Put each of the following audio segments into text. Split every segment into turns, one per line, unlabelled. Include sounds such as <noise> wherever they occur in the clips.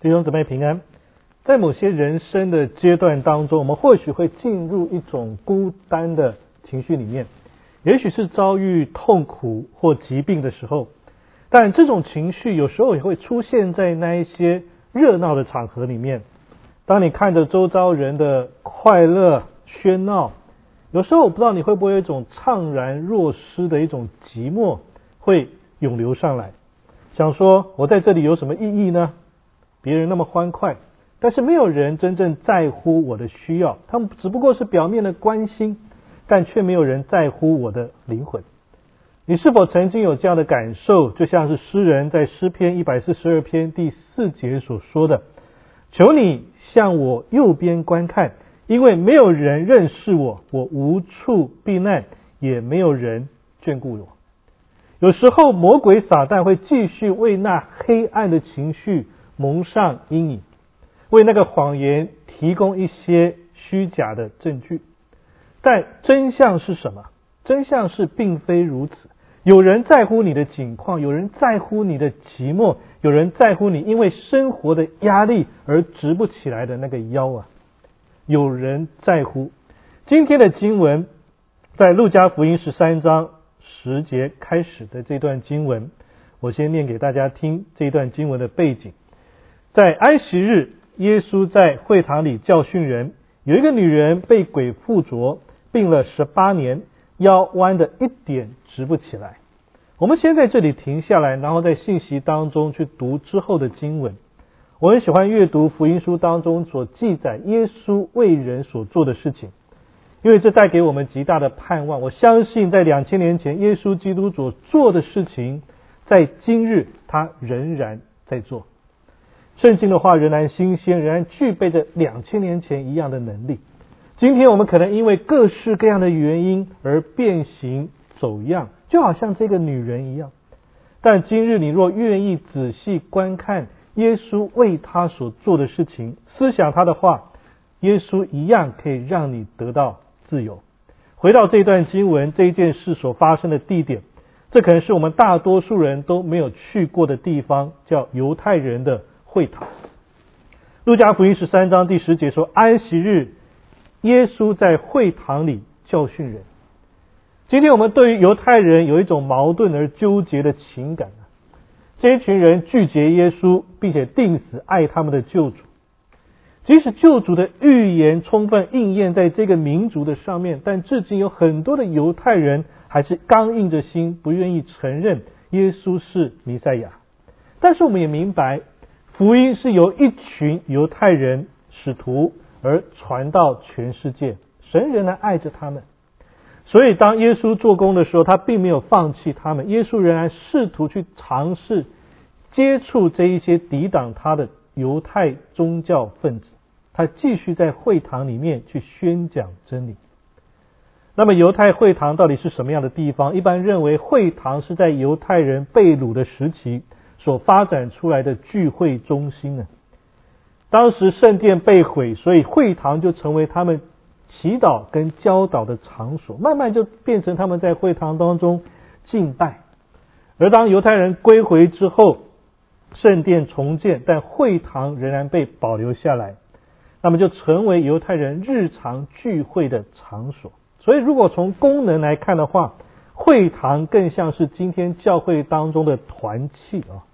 弟兄姊妹平安，在某些人生的阶段当中，我们或许会进入一种孤单的情绪里面，也许是遭遇痛苦或疾病的时候，但这种情绪有时候也会出现在那一些热闹的场合里面。当你看着周遭人的快乐喧闹，有时候我不知道你会不会有一种怅然若失的一种寂寞会涌流上来，想说我在这里有什么意义呢？别人那么欢快，但是没有人真正在乎我的需要，他们只不过是表面的关心，但却没有人在乎我的灵魂。你是否曾经有这样的感受？就像是诗人在诗篇一百四十二篇第四节所说的：“求你向我右边观看，因为没有人认识我，我无处避难，也没有人眷顾我。”有时候，魔鬼撒旦会继续为那黑暗的情绪。蒙上阴影，为那个谎言提供一些虚假的证据，但真相是什么？真相是并非如此。有人在乎你的境况，有人在乎你的寂寞，有人在乎你因为生活的压力而直不起来的那个腰啊！有人在乎。今天的经文在路加福音十三章十节开始的这段经文，我先念给大家听这段经文的背景。在安息日，耶稣在会堂里教训人。有一个女人被鬼附着，病了十八年，腰弯的一点直不起来。我们先在这里停下来，然后在信息当中去读之后的经文。我很喜欢阅读福音书当中所记载耶稣为人所做的事情，因为这带给我们极大的盼望。我相信在两千年前耶稣基督所做的事情，在今日他仍然在做。圣经的话仍然新鲜，仍然具备着两千年前一样的能力。今天我们可能因为各式各样的原因而变形走样，就好像这个女人一样。但今日你若愿意仔细观看耶稣为他所做的事情，思想他的话，耶稣一样可以让你得到自由。回到这段经文，这一件事所发生的地点，这可能是我们大多数人都没有去过的地方，叫犹太人的。会堂，路加福音十三章第十节说：“安息日，耶稣在会堂里教训人。”今天我们对于犹太人有一种矛盾而纠结的情感啊这一群人拒绝耶稣，并且定死爱他们的救主。即使救主的预言充分应验在这个民族的上面，但至今有很多的犹太人还是刚硬着心，不愿意承认耶稣是弥赛亚。但是我们也明白。福音是由一群犹太人使徒而传到全世界，神仍然爱着他们。所以当耶稣做工的时候，他并没有放弃他们。耶稣仍然试图去尝试接触这一些抵挡他的犹太宗教分子，他继续在会堂里面去宣讲真理。那么犹太会堂到底是什么样的地方？一般认为会堂是在犹太人被掳的时期。所发展出来的聚会中心呢？当时圣殿被毁，所以会堂就成为他们祈祷跟教导的场所，慢慢就变成他们在会堂当中敬拜。而当犹太人归回之后，圣殿重建，但会堂仍然被保留下来，那么就成为犹太人日常聚会的场所。所以，如果从功能来看的话，会堂更像是今天教会当中的团契啊。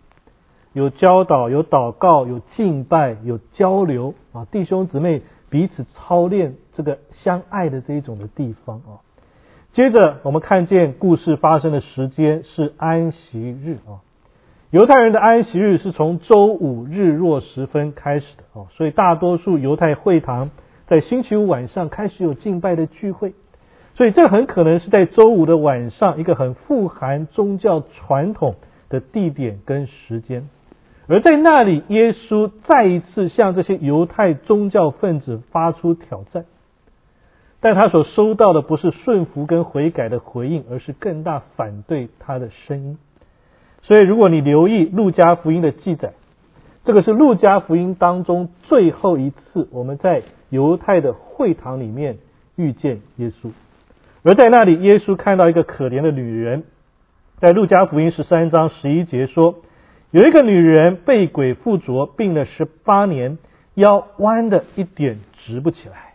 有教导，有祷告，有敬拜，有交流啊！弟兄姊妹彼此操练这个相爱的这一种的地方啊。接着我们看见故事发生的时间是安息日啊。犹太人的安息日是从周五日落时分开始的哦，所以大多数犹太会堂在星期五晚上开始有敬拜的聚会，所以这很可能是在周五的晚上一个很富含宗教传统的地点跟时间。而在那里，耶稣再一次向这些犹太宗教分子发出挑战，但他所收到的不是顺服跟悔改的回应，而是更大反对他的声音。所以，如果你留意路加福音的记载，这个是路加福音当中最后一次我们在犹太的会堂里面遇见耶稣。而在那里，耶稣看到一个可怜的女人，在路加福音十三章十一节说。有一个女人被鬼附着，病了十八年，腰弯的一点直不起来。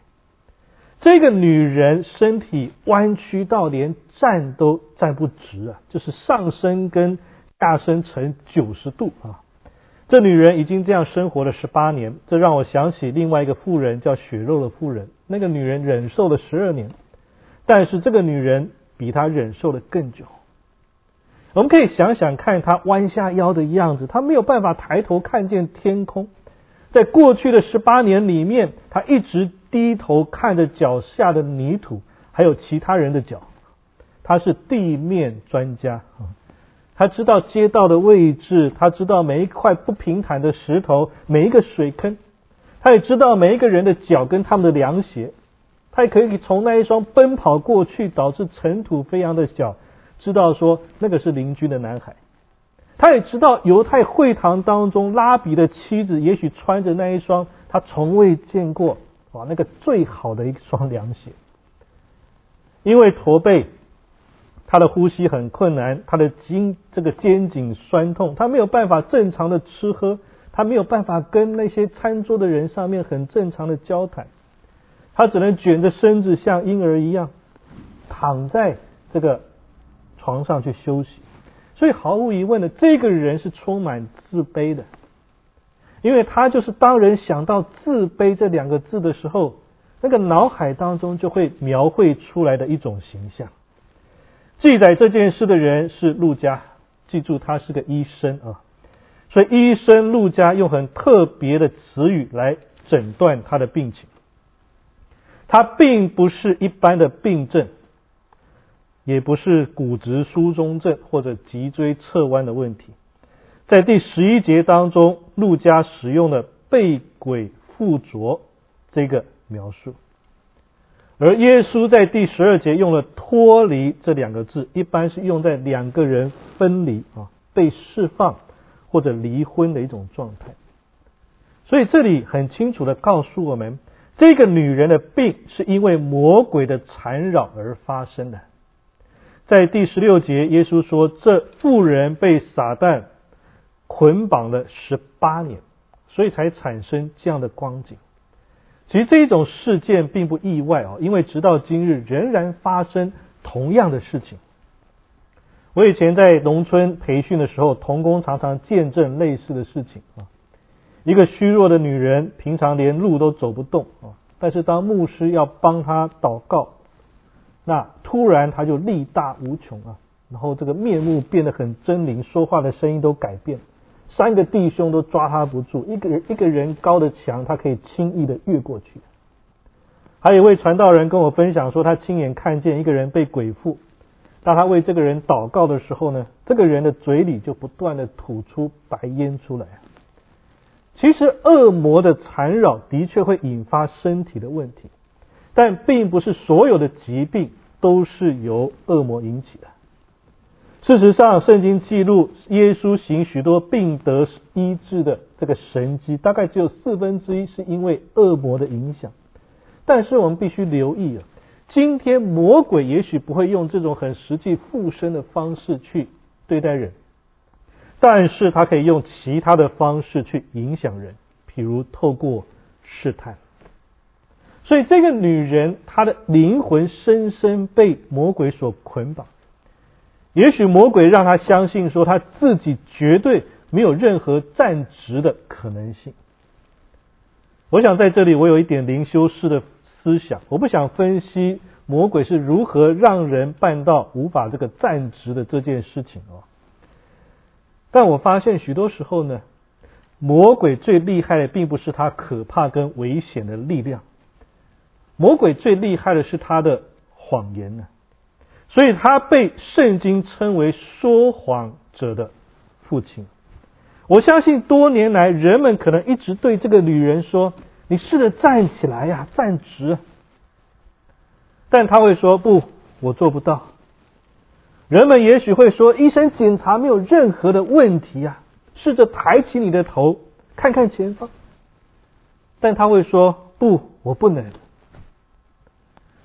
这个女人身体弯曲到连站都站不直啊，就是上身跟下身成九十度啊。这女人已经这样生活了十八年，这让我想起另外一个妇人，叫血肉的妇人。那个女人忍受了十二年，但是这个女人比她忍受的更久。我们可以想想看，他弯下腰的样子，他没有办法抬头看见天空。在过去的十八年里面，他一直低头看着脚下的泥土，还有其他人的脚。他是地面专家他知道街道的位置，他知道每一块不平坦的石头，每一个水坑，他也知道每一个人的脚跟他们的凉鞋。他也可以从那一双奔跑过去导致尘土飞扬的脚。知道说那个是邻居的男孩，他也知道犹太会堂当中拉比的妻子也许穿着那一双他从未见过哇那个最好的一双凉鞋，因为驼背，他的呼吸很困难，他的筋这个肩颈酸痛，他没有办法正常的吃喝，他没有办法跟那些餐桌的人上面很正常的交谈，他只能卷着身子像婴儿一样躺在这个。床上去休息，所以毫无疑问的，这个人是充满自卑的，因为他就是当人想到自卑这两个字的时候，那个脑海当中就会描绘出来的一种形象。记载这件事的人是陆家，记住他是个医生啊，所以医生陆家用很特别的词语来诊断他的病情，他并不是一般的病症。也不是骨质疏松症或者脊椎侧弯的问题，在第十一节当中，陆家使用了被鬼附着这个描述，而耶稣在第十二节用了脱离这两个字，一般是用在两个人分离啊、被释放或者离婚的一种状态。所以这里很清楚的告诉我们，这个女人的病是因为魔鬼的缠绕而发生的。在第十六节，耶稣说：“这妇人被撒旦捆绑了十八年，所以才产生这样的光景。其实这一种事件并不意外啊，因为直到今日仍然发生同样的事情。我以前在农村培训的时候，童工常常见证类似的事情啊。一个虚弱的女人，平常连路都走不动啊，但是当牧师要帮她祷告。”那突然他就力大无穷啊，然后这个面目变得很狰狞，说话的声音都改变，三个弟兄都抓他不住，一个人一个人高的墙他可以轻易的越过去。还有一位传道人跟我分享说，他亲眼看见一个人被鬼附，当他为这个人祷告的时候呢，这个人的嘴里就不断的吐出白烟出来。其实恶魔的缠绕的确会引发身体的问题，但并不是所有的疾病。都是由恶魔引起的。事实上，圣经记录耶稣行许多病得医治的这个神迹，大概只有四分之一是因为恶魔的影响。但是我们必须留意啊，今天魔鬼也许不会用这种很实际附身的方式去对待人，但是他可以用其他的方式去影响人，譬如透过试探。所以，这个女人她的灵魂深深被魔鬼所捆绑。也许魔鬼让她相信说，她自己绝对没有任何站直的可能性。我想在这里，我有一点灵修师的思想。我不想分析魔鬼是如何让人办到无法这个站直的这件事情哦。但我发现许多时候呢，魔鬼最厉害的并不是他可怕跟危险的力量。魔鬼最厉害的是他的谎言呢，所以他被圣经称为说谎者的父亲。我相信多年来人们可能一直对这个女人说：“你试着站起来呀，站直。”但他会说：“不，我做不到。”人们也许会说：“医生检查没有任何的问题啊，试着抬起你的头，看看前方。”但他会说：“不，我不能。”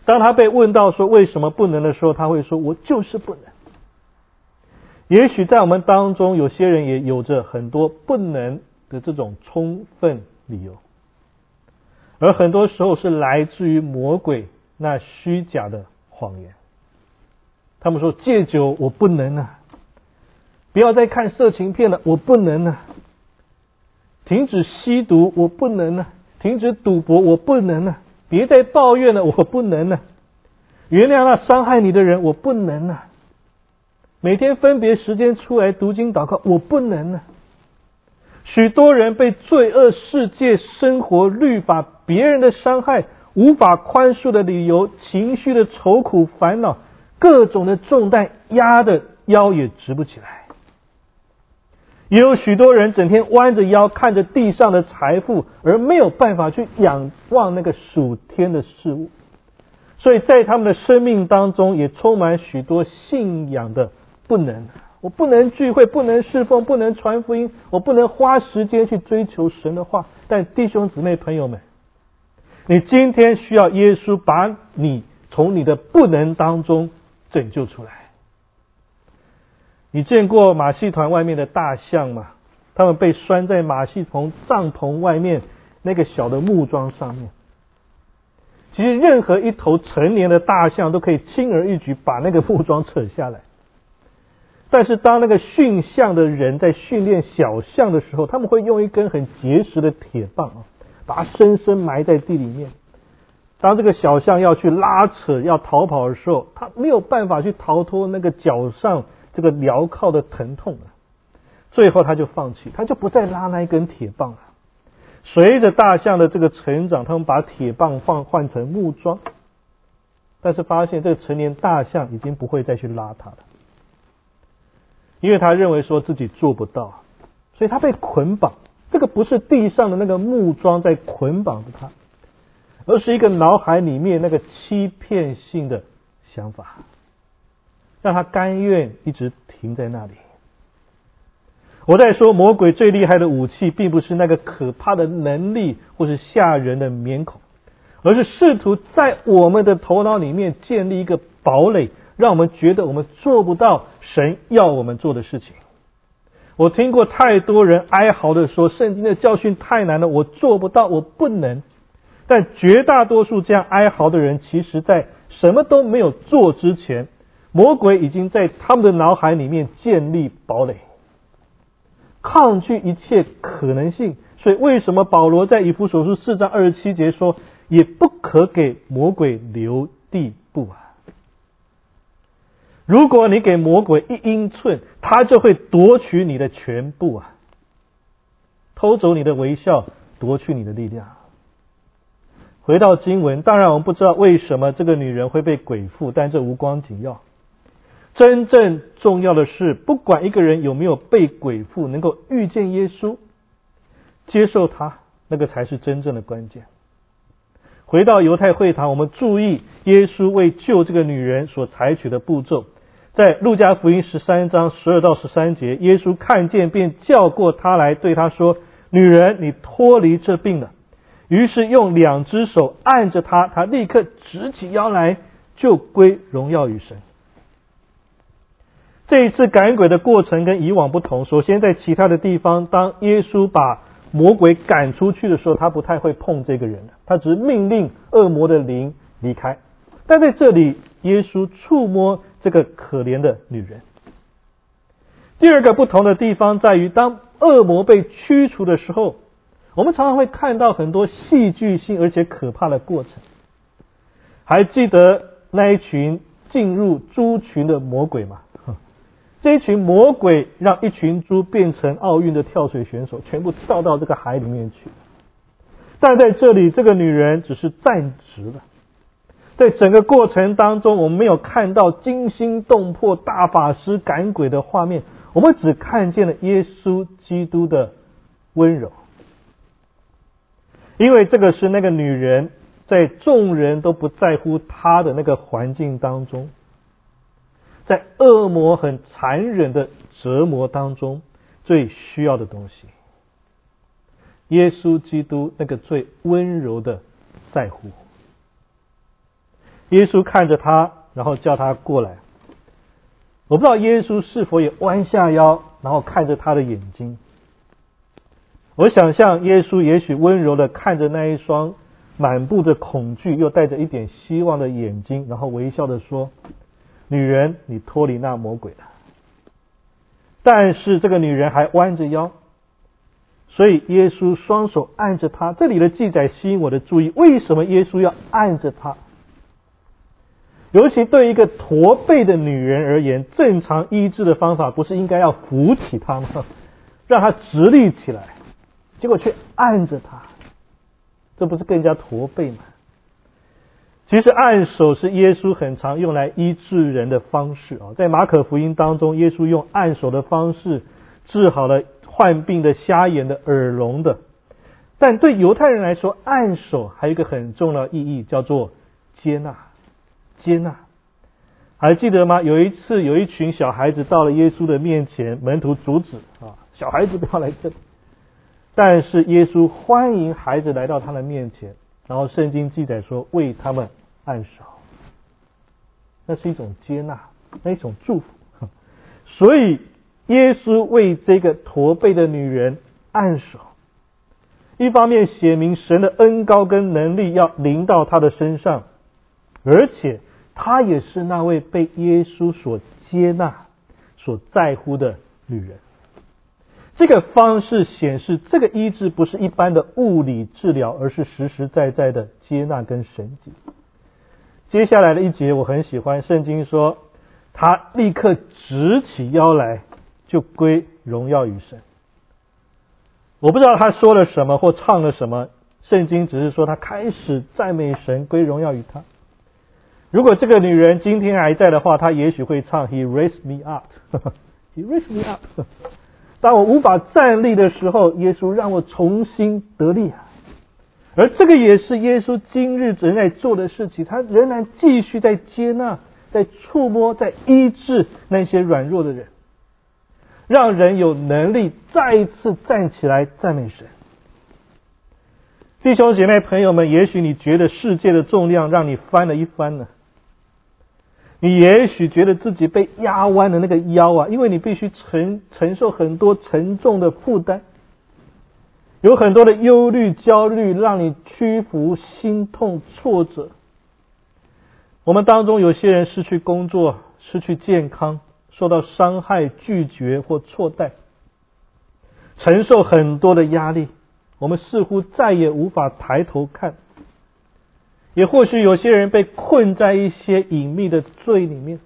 当他被问到说为什么不能的时候，他会说：“我就是不能。”也许在我们当中，有些人也有着很多不能的这种充分理由，而很多时候是来自于魔鬼那虚假的谎言。他们说戒酒我不能啊，不要再看色情片了，我不能啊，停止吸毒我不能啊，停止赌博我不能啊，别再抱怨了我不能啊，原谅那伤害你的人我不能啊。每天分别时间出来读经祷告，我不能呢。许多人被罪恶世界生活律法、别人的伤害、无法宽恕的理由、情绪的愁苦烦恼、各种的重担压的腰也直不起来。也有许多人整天弯着腰看着地上的财富，而没有办法去仰望那个属天的事物，所以在他们的生命当中也充满许多信仰的。不能，我不能聚会，不能侍奉，不能传福音，我不能花时间去追求神的话。但弟兄姊妹朋友们，你今天需要耶稣把你从你的不能当中拯救出来。你见过马戏团外面的大象吗？他们被拴在马戏棚帐篷外面那个小的木桩上面。其实任何一头成年的大象都可以轻而易举把那个木桩扯下来。但是当那个驯象的人在训练小象的时候，他们会用一根很结实的铁棒啊，把它深深埋在地里面。当这个小象要去拉扯、要逃跑的时候，他没有办法去逃脱那个脚上这个镣铐的疼痛啊。最后他就放弃，他就不再拉那一根铁棒了。随着大象的这个成长，他们把铁棒换换成木桩，但是发现这个成年大象已经不会再去拉它了。因为他认为说自己做不到，所以他被捆绑。这个不是地上的那个木桩在捆绑着他，而是一个脑海里面那个欺骗性的想法，让他甘愿一直停在那里。我在说，魔鬼最厉害的武器，并不是那个可怕的能力或是吓人的面孔，而是试图在我们的头脑里面建立一个堡垒。让我们觉得我们做不到神要我们做的事情。我听过太多人哀嚎的说：“圣经的教训太难了，我做不到，我不能。”但绝大多数这样哀嚎的人，其实在什么都没有做之前，魔鬼已经在他们的脑海里面建立堡垒，抗拒一切可能性。所以，为什么保罗在以弗所书四章二十七节说：“也不可给魔鬼留地步啊？”如果你给魔鬼一英寸，他就会夺取你的全部啊！偷走你的微笑，夺去你的力量。回到经文，当然我们不知道为什么这个女人会被鬼附，但这无关紧要。真正重要的是，不管一个人有没有被鬼附，能够遇见耶稣，接受他，那个才是真正的关键。回到犹太会堂，我们注意耶稣为救这个女人所采取的步骤。在路加福音十三章十二到十三节，耶稣看见便叫过他来，对他说：“女人，你脱离这病了。”于是用两只手按着她，她立刻直起腰来，就归荣耀于神。这一次赶鬼的过程跟以往不同。首先，在其他的地方，当耶稣把魔鬼赶出去的时候，他不太会碰这个人他只是命令恶魔的灵离开。但在这里，耶稣触摸。这个可怜的女人。第二个不同的地方在于，当恶魔被驱除的时候，我们常常会看到很多戏剧性而且可怕的过程。还记得那一群进入猪群的魔鬼吗？这一群魔鬼让一群猪变成奥运的跳水选手，全部跳到这个海里面去。但在这里，这个女人只是站直了。在整个过程当中，我们没有看到惊心动魄大法师赶鬼的画面，我们只看见了耶稣基督的温柔。因为这个是那个女人在众人都不在乎她的那个环境当中，在恶魔很残忍的折磨当中最需要的东西。耶稣基督那个最温柔的在乎。耶稣看着他，然后叫他过来。我不知道耶稣是否也弯下腰，然后看着他的眼睛。我想象耶稣也许温柔的看着那一双满布着恐惧又带着一点希望的眼睛，然后微笑的说：“女人，你脱离那魔鬼了。”但是这个女人还弯着腰，所以耶稣双手按着她。这里的记载吸引我的注意，为什么耶稣要按着她？尤其对一个驼背的女人而言，正常医治的方法不是应该要扶起她吗？<laughs> 让她直立起来，结果却按着她，这不是更加驼背吗？其实按手是耶稣很常用来医治人的方式啊，在马可福音当中，耶稣用按手的方式治好了患病的、瞎眼的、耳聋的。但对犹太人来说，按手还有一个很重要意义，叫做接纳。接纳，还记得吗？有一次，有一群小孩子到了耶稣的面前，门徒阻止啊，小孩子不要来这里。但是耶稣欢迎孩子来到他的面前，然后圣经记载说为他们按手，那是一种接纳，那一种祝福。所以耶稣为这个驼背的女人按手，一方面写明神的恩高跟能力要临到她的身上，而且。她也是那位被耶稣所接纳、所在乎的女人。这个方式显示，这个医治不是一般的物理治疗，而是实实在在的接纳跟神迹。接下来的一节我很喜欢，圣经说，他立刻直起腰来，就归荣耀于神。我不知道他说了什么或唱了什么，圣经只是说他开始赞美神，归荣耀于他。如果这个女人今天还在的话，她也许会唱 He raised me up, <laughs> He raised me up。当我无法站立的时候，耶稣让我重新得力啊！而这个也是耶稣今日仍在做的事情，他仍然继续在接纳、在触摸、在医治那些软弱的人，让人有能力再一次站起来赞美神。弟兄姐妹朋友们，也许你觉得世界的重量让你翻了一番呢。你也许觉得自己被压弯的那个腰啊，因为你必须承承受很多沉重的负担，有很多的忧虑、焦虑，让你屈服、心痛、挫折。我们当中有些人失去工作、失去健康、受到伤害、拒绝或错待，承受很多的压力，我们似乎再也无法抬头看。也或许有些人被困在一些隐秘的罪里面，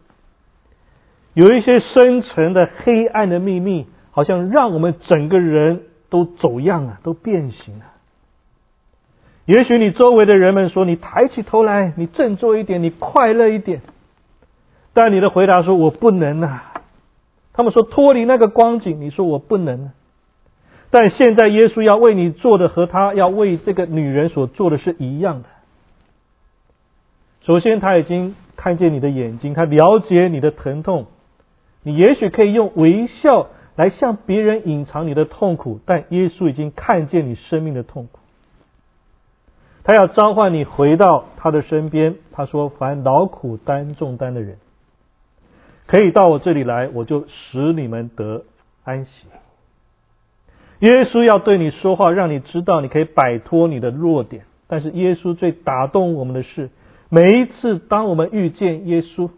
有一些深沉的黑暗的秘密，好像让我们整个人都走样了，都变形了。也许你周围的人们说你抬起头来，你振作一点，你快乐一点，但你的回答说我不能啊。他们说脱离那个光景，你说我不能。但现在耶稣要为你做的和他要为这个女人所做的是一样的。首先，他已经看见你的眼睛，他了解你的疼痛。你也许可以用微笑来向别人隐藏你的痛苦，但耶稣已经看见你生命的痛苦。他要召唤你回到他的身边。他说：“凡劳苦担重担的人，可以到我这里来，我就使你们得安息。”耶稣要对你说话，让你知道你可以摆脱你的弱点。但是，耶稣最打动我们的是。每一次，当我们遇见耶稣，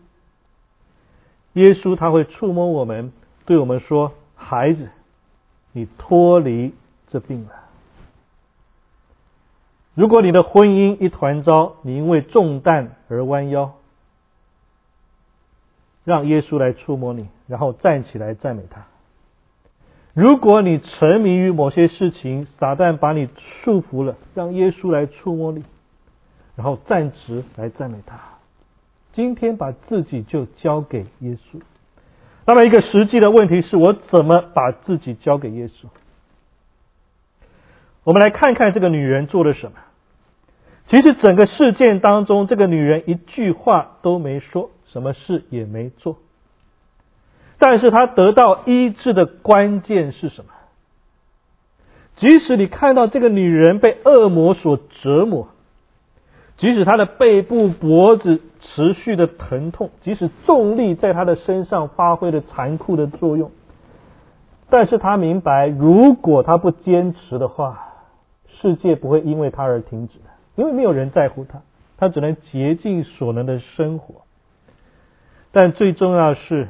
耶稣他会触摸我们，对我们说：“孩子，你脱离这病了。”如果你的婚姻一团糟，你因为重担而弯腰，让耶稣来触摸你，然后站起来赞美他。如果你沉迷于某些事情，撒旦把你束缚了，让耶稣来触摸你。然后暂时来赞美他。今天把自己就交给耶稣。那么一个实际的问题是我怎么把自己交给耶稣？我们来看看这个女人做了什么。其实整个事件当中，这个女人一句话都没说，什么事也没做。但是她得到医治的关键是什么？即使你看到这个女人被恶魔所折磨。即使他的背部、脖子持续的疼痛，即使重力在他的身上发挥了残酷的作用，但是他明白，如果他不坚持的话，世界不会因为他而停止，因为没有人在乎他，他只能竭尽所能的生活。但最重要是，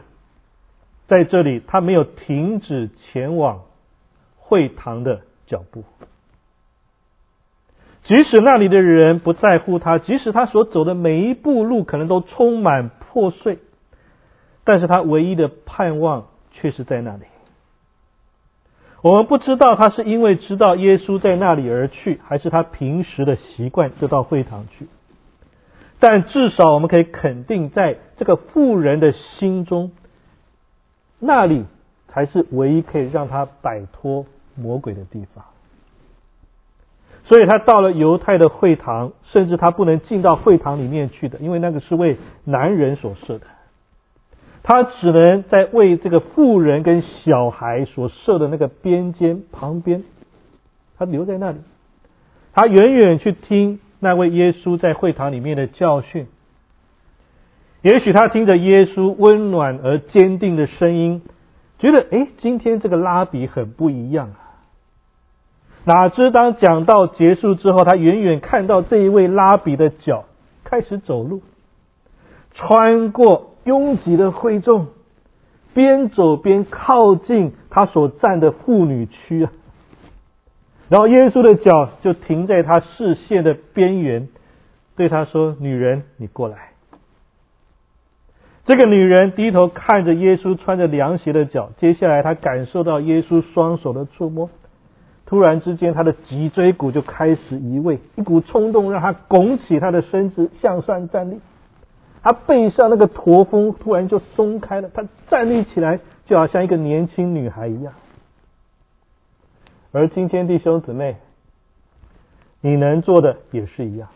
在这里他没有停止前往会堂的脚步。即使那里的人不在乎他，即使他所走的每一步路可能都充满破碎，但是他唯一的盼望却是在那里。我们不知道他是因为知道耶稣在那里而去，还是他平时的习惯就到会堂去。但至少我们可以肯定，在这个富人的心中，那里才是唯一可以让他摆脱魔鬼的地方。所以他到了犹太的会堂，甚至他不能进到会堂里面去的，因为那个是为男人所设的。他只能在为这个妇人跟小孩所设的那个边间旁边，他留在那里，他远远去听那位耶稣在会堂里面的教训。也许他听着耶稣温暖而坚定的声音，觉得哎，今天这个拉比很不一样啊。哪知当讲道结束之后，他远远看到这一位拉比的脚开始走路，穿过。拥挤的会众，边走边靠近他所站的妇女区啊，然后耶稣的脚就停在他视线的边缘，对他说：“女人，你过来。”这个女人低头看着耶稣穿着凉鞋的脚，接下来她感受到耶稣双手的触摸，突然之间，他的脊椎骨就开始移位，一股冲动让他拱起他的身子向上站立。他背上那个驼峰突然就松开了，他站立起来就好像一个年轻女孩一样。而今天弟兄姊妹，你能做的也是一样。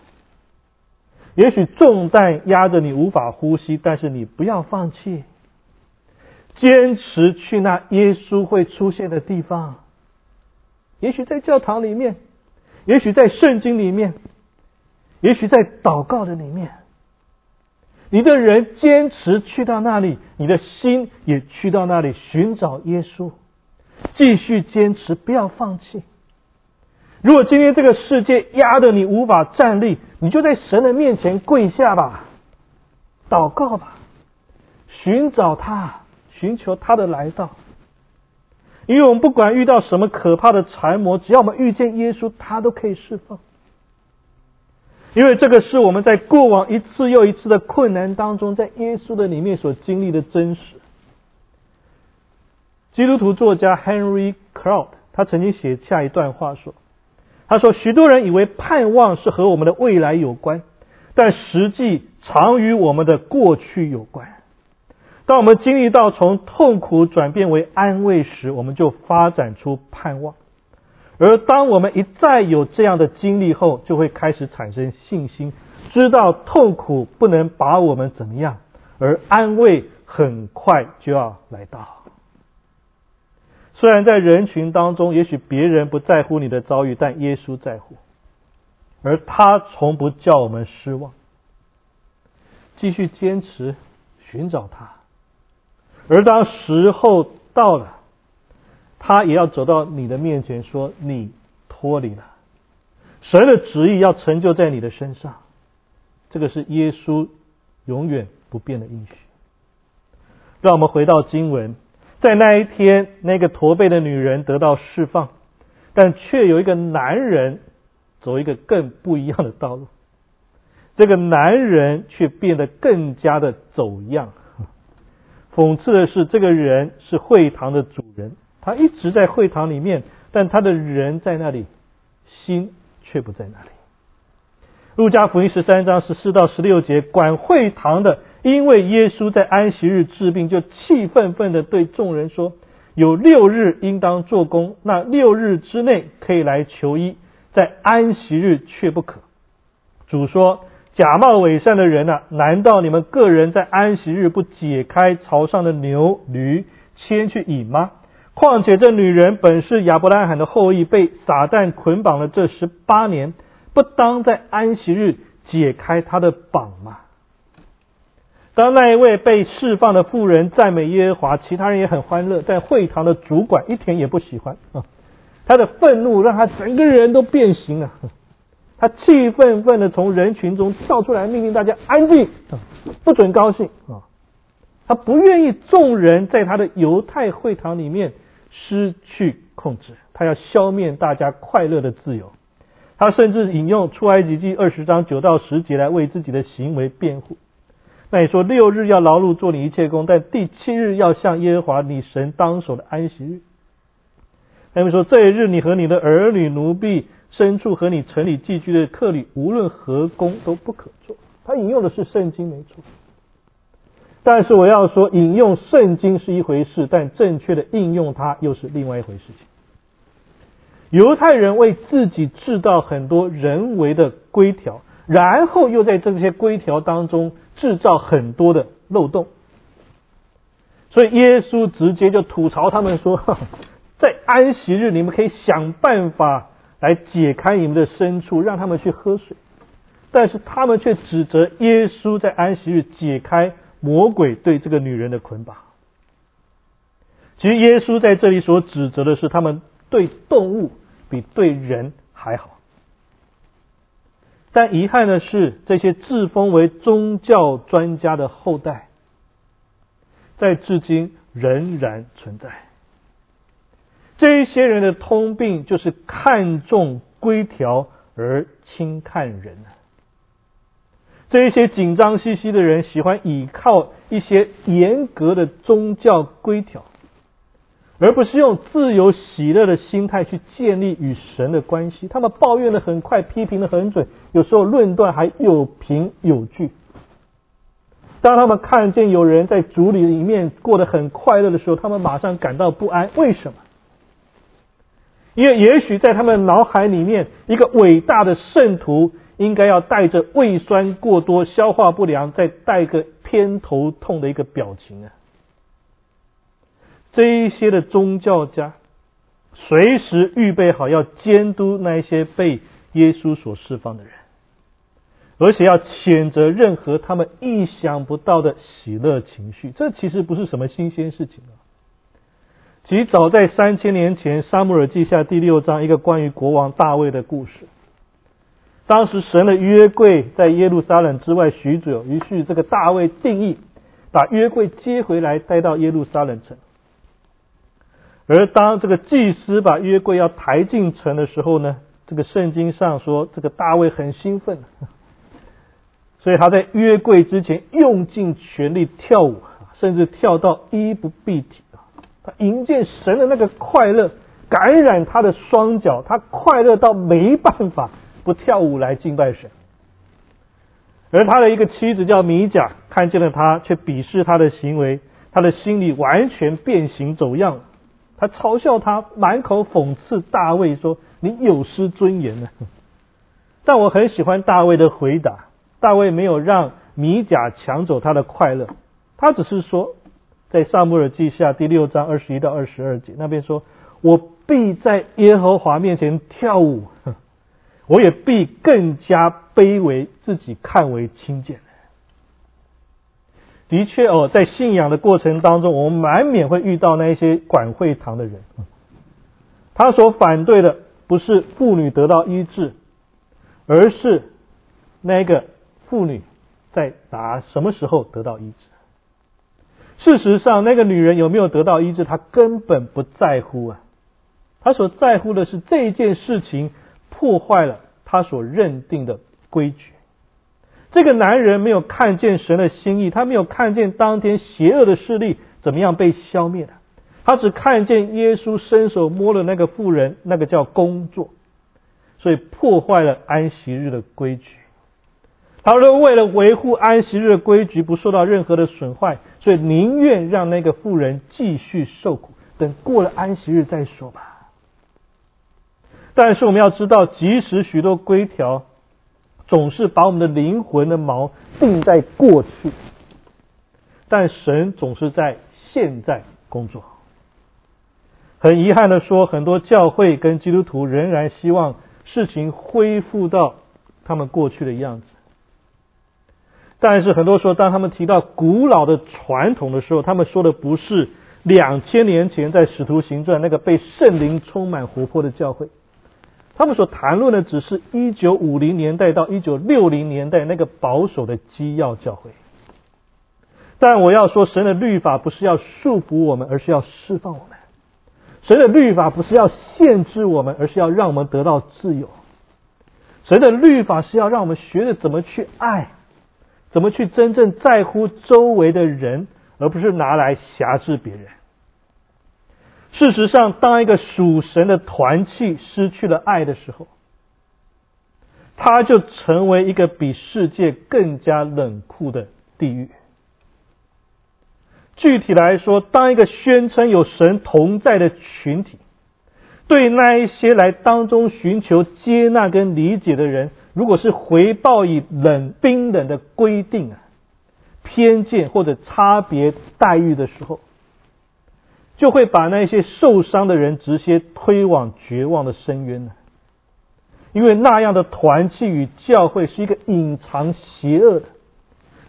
也许重担压着你无法呼吸，但是你不要放弃，坚持去那耶稣会出现的地方。也许在教堂里面，也许在圣经里面，也许在祷告的里面。你的人坚持去到那里，你的心也去到那里寻找耶稣，继续坚持，不要放弃。如果今天这个世界压得你无法站立，你就在神的面前跪下吧，祷告吧，寻找他，寻求他的来到。因为我们不管遇到什么可怕的缠磨，只要我们遇见耶稣，他都可以释放。因为这个是我们在过往一次又一次的困难当中，在耶稣的里面所经历的真实。基督徒作家 Henry Cloud 他曾经写下一段话说：“他说，许多人以为盼望是和我们的未来有关，但实际常与我们的过去有关。当我们经历到从痛苦转变为安慰时，我们就发展出盼望。”而当我们一再有这样的经历后，就会开始产生信心，知道痛苦不能把我们怎么样，而安慰很快就要来到。虽然在人群当中，也许别人不在乎你的遭遇，但耶稣在乎，而他从不叫我们失望。继续坚持寻找他，而当时候到了。他也要走到你的面前，说：“你脱离了神的旨意，要成就在你的身上。”这个是耶稣永远不变的应许。让我们回到经文，在那一天，那个驼背的女人得到释放，但却有一个男人走一个更不一样的道路。这个男人却变得更加的走样。讽刺的是，这个人是会堂的主人。他一直在会堂里面，但他的人在那里，心却不在那里。路加福音十三章十四到十六节，管会堂的因为耶稣在安息日治病，就气愤愤的对众人说：“有六日应当做工，那六日之内可以来求医，在安息日却不可。”主说：“假冒伪善的人啊，难道你们个人在安息日不解开槽上的牛驴，牵去饮吗？”况且这女人本是亚伯拉罕的后裔，被撒旦捆绑了这十八年，不当在安息日解开他的绑吗？当那一位被释放的妇人赞美耶和华，其他人也很欢乐。在会堂的主管一点也不喜欢啊，他的愤怒让他整个人都变形了。他气愤愤的从人群中跳出来，命令大家安静，不准高兴啊！他不愿意众人在他的犹太会堂里面失去控制，他要消灭大家快乐的自由。他甚至引用出埃及记二十章九到十节来为自己的行为辩护。那你说六日要劳碌做你一切工，但第七日要向耶和华你神当守的安息日。他们说这一日你和你的儿女奴婢牲畜和你城里寄居的客旅无论何工都不可做。他引用的是圣经没错，但是我要说引用圣经是一回事，但正确的应用它又是另外一回事。情犹太人为自己制造很多人为的规条。然后又在这些规条当中制造很多的漏洞，所以耶稣直接就吐槽他们说：“在安息日，你们可以想办法来解开你们的牲畜，让他们去喝水。”但是他们却指责耶稣在安息日解开魔鬼对这个女人的捆绑。其实耶稣在这里所指责的是，他们对动物比对人还好。但遗憾的是，这些自封为宗教专家的后代，在至今仍然存在。这一些人的通病就是看重规条而轻看人。这一些紧张兮兮的人，喜欢倚靠一些严格的宗教规条。而不是用自由喜乐的心态去建立与神的关系。他们抱怨的很快，批评的很准，有时候论断还有凭有据。当他们看见有人在主里里面过得很快乐的时候，他们马上感到不安。为什么？因为也许在他们脑海里面，一个伟大的圣徒应该要带着胃酸过多、消化不良，再带个偏头痛的一个表情啊。这一些的宗教家，随时预备好要监督那些被耶稣所释放的人，而且要谴责任何他们意想不到的喜乐情绪。这其实不是什么新鲜事情啊！其早在三千年前，《沙姆尔记下》第六章一个关于国王大卫的故事。当时神的约柜在耶路撒冷之外许久，于是这个大卫定义把约柜接回来，带到耶路撒冷城。而当这个祭司把约柜要抬进城的时候呢，这个圣经上说，这个大卫很兴奋，<laughs> 所以他在约柜之前用尽全力跳舞，甚至跳到衣不蔽体！他迎接神的那个快乐感染他的双脚，他快乐到没办法不跳舞来敬拜神。而他的一个妻子叫米甲，看见了他，却鄙视他的行为，他的心里完全变形走样。他嘲笑他，满口讽刺大卫说：“你有失尊严呢。” <laughs> 但我很喜欢大卫的回答。大卫没有让米甲抢走他的快乐，他只是说，在萨母尔记下第六章二十一到二十二节那边说：“我必在耶和华面前跳舞，<laughs> 我也必更加卑微，自己看为轻贱。”的确哦，在信仰的过程当中，我们难免会遇到那一些管会堂的人。他所反对的不是妇女得到医治，而是那个妇女在哪什么时候得到医治。事实上，那个女人有没有得到医治，她根本不在乎啊。她所在乎的是这件事情破坏了她所认定的规矩。这个男人没有看见神的心意，他没有看见当天邪恶的势力怎么样被消灭的，他只看见耶稣伸手摸了那个妇人，那个叫工作，所以破坏了安息日的规矩。他说为了维护安息日的规矩不受到任何的损坏，所以宁愿让那个妇人继续受苦，等过了安息日再说吧。但是我们要知道，即使许多规条。总是把我们的灵魂的锚定在过去，但神总是在现在工作。很遗憾的说，很多教会跟基督徒仍然希望事情恢复到他们过去的样子，但是很多时候，当他们提到古老的传统的时候，他们说的不是两千年前在使徒行传那个被圣灵充满活泼的教会，他们所谈论的只是一九五零年代到一九六零年代那个保守的基要教会。但我要说，神的律法不是要束缚我们，而是要释放我们；神的律法不是要限制我们，而是要让我们得到自由。神的律法是要让我们学着怎么去爱，怎么去真正在乎周围的人，而不是拿来辖制别人。事实上，当一个属神的团契失去了爱的时候，他就成为一个比世界更加冷酷的地狱。具体来说，当一个宣称有神同在的群体，对那一些来当中寻求接纳跟理解的人，如果是回报以冷冰冷的规定啊、偏见或者差别待遇的时候，就会把那些受伤的人直接推往绝望的深渊呢。因为那样的团契与教会是一个隐藏邪恶的，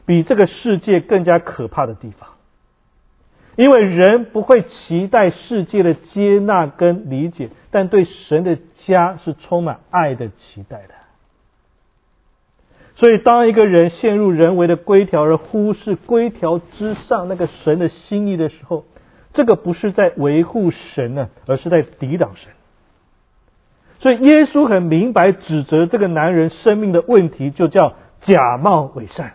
比这个世界更加可怕的地方。因为人不会期待世界的接纳跟理解，但对神的家是充满爱的期待的。所以，当一个人陷入人为的规条而忽视规条之上那个神的心意的时候，这个不是在维护神呢，而是在抵挡神。所以，耶稣很明白指责这个男人生命的问题，就叫假冒伪善。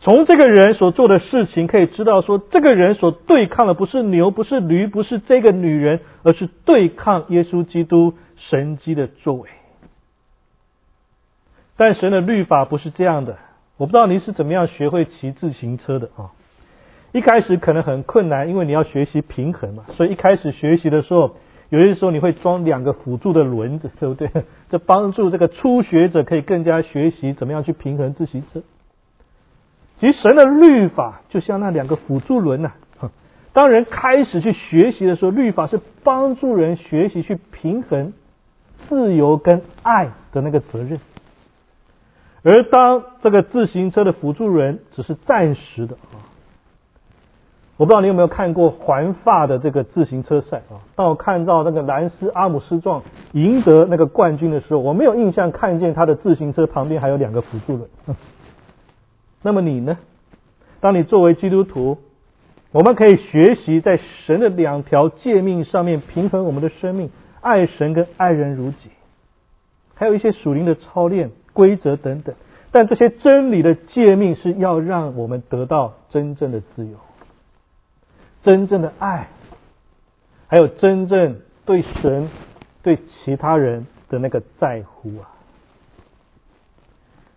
从这个人所做的事情可以知道，说这个人所对抗的不是牛，不是驴，不是这个女人，而是对抗耶稣基督神迹的作为。但神的律法不是这样的，我不知道你是怎么样学会骑自行车的啊？一开始可能很困难，因为你要学习平衡嘛，所以一开始学习的时候，有些时候你会装两个辅助的轮子，对不对？这帮助这个初学者可以更加学习怎么样去平衡自行车。其实神的律法就像那两个辅助轮呐。当人开始去学习的时候，律法是帮助人学习去平衡自由跟爱的那个责任。而当这个自行车的辅助轮只是暂时的啊，我不知道你有没有看过环法的这个自行车赛啊？当我看到那个兰斯阿姆斯壮赢得那个冠军的时候，我没有印象看见他的自行车旁边还有两个辅助轮。<laughs> 那么你呢？当你作为基督徒，我们可以学习在神的两条诫命上面平衡我们的生命，爱神跟爱人如己，还有一些属灵的操练规则等等。但这些真理的诫命是要让我们得到真正的自由、真正的爱，还有真正对神、对其他人的那个在乎啊。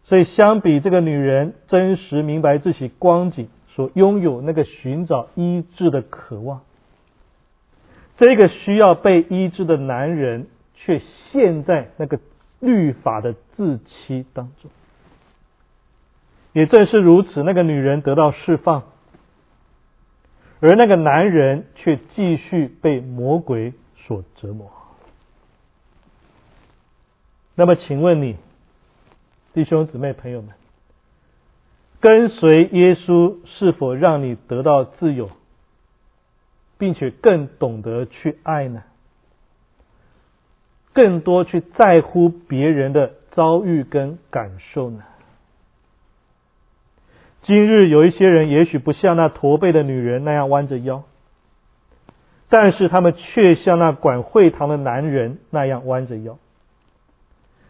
所以，相比这个女人真实明白自己光景所拥有那个寻找医治的渴望，这个需要被医治的男人却陷在那个律法的自欺当中。也正是如此，那个女人得到释放，而那个男人却继续被魔鬼所折磨。那么，请问你？弟兄姊妹、朋友们，跟随耶稣是否让你得到自由，并且更懂得去爱呢？更多去在乎别人的遭遇跟感受呢？今日有一些人，也许不像那驼背的女人那样弯着腰，但是他们却像那管会堂的男人那样弯着腰。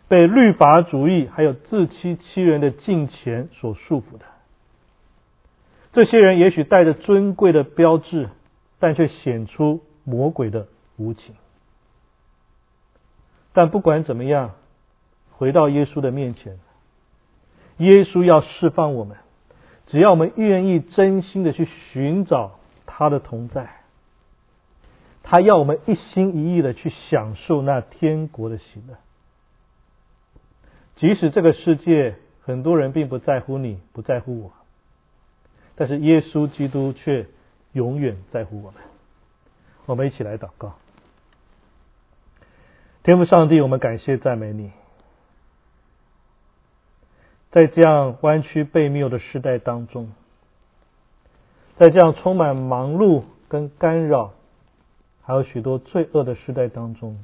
被律法主义还有自欺欺人的金钱所束缚的，这些人也许带着尊贵的标志，但却显出魔鬼的无情。但不管怎么样，回到耶稣的面前，耶稣要释放我们，只要我们愿意真心的去寻找他的同在，他要我们一心一意的去享受那天国的喜乐。即使这个世界很多人并不在乎你，不在乎我，但是耶稣基督却永远在乎我们。我们一起来祷告，天父上帝，我们感谢赞美你。在这样弯曲背谬的时代当中，在这样充满忙碌跟干扰，还有许多罪恶的时代当中，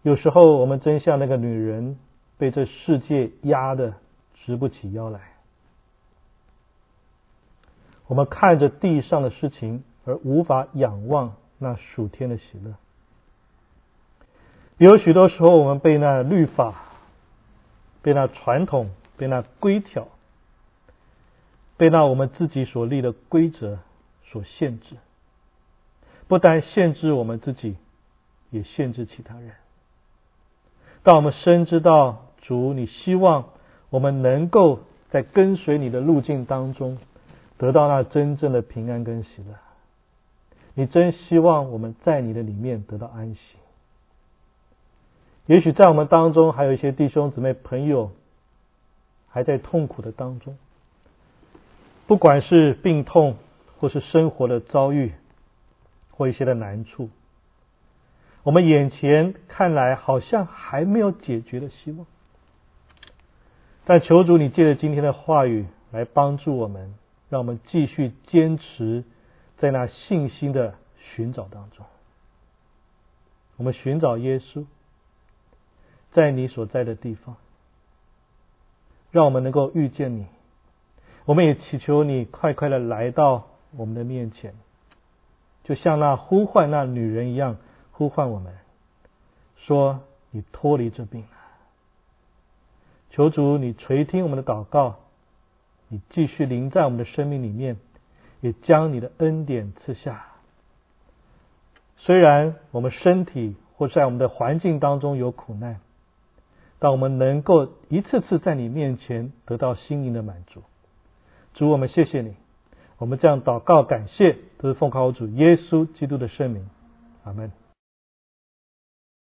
有时候我们真像那个女人，被这世界压得直不起腰来。我们看着地上的事情，而无法仰望那属天的喜乐。有许多时候，我们被那律法。被那传统、被那规条、被那我们自己所立的规则所限制，不但限制我们自己，也限制其他人。当我们深知道主，你希望我们能够在跟随你的路径当中，得到那真正的平安跟喜乐。你真希望我们在你的里面得到安息。也许在我们当中还有一些弟兄姊妹朋友还在痛苦的当中，不管是病痛或是生活的遭遇或一些的难处，我们眼前看来好像还没有解决的希望。但求主你借着今天的话语来帮助我们，让我们继续坚持在那信心的寻找当中，我们寻找耶稣。在你所在的地方，让我们能够遇见你。我们也祈求你快快的来到我们的面前，就像那呼唤那女人一样呼唤我们，说你脱离这病了。求主你垂听我们的祷告，你继续临在我们的生命里面，也将你的恩典赐下。虽然我们身体或在我们的环境当中有苦难。当我们能够一次次在你面前得到心灵的满足，主，我们谢谢你。我们这样祷告感谢，都是奉靠主耶稣基督的圣名，阿门。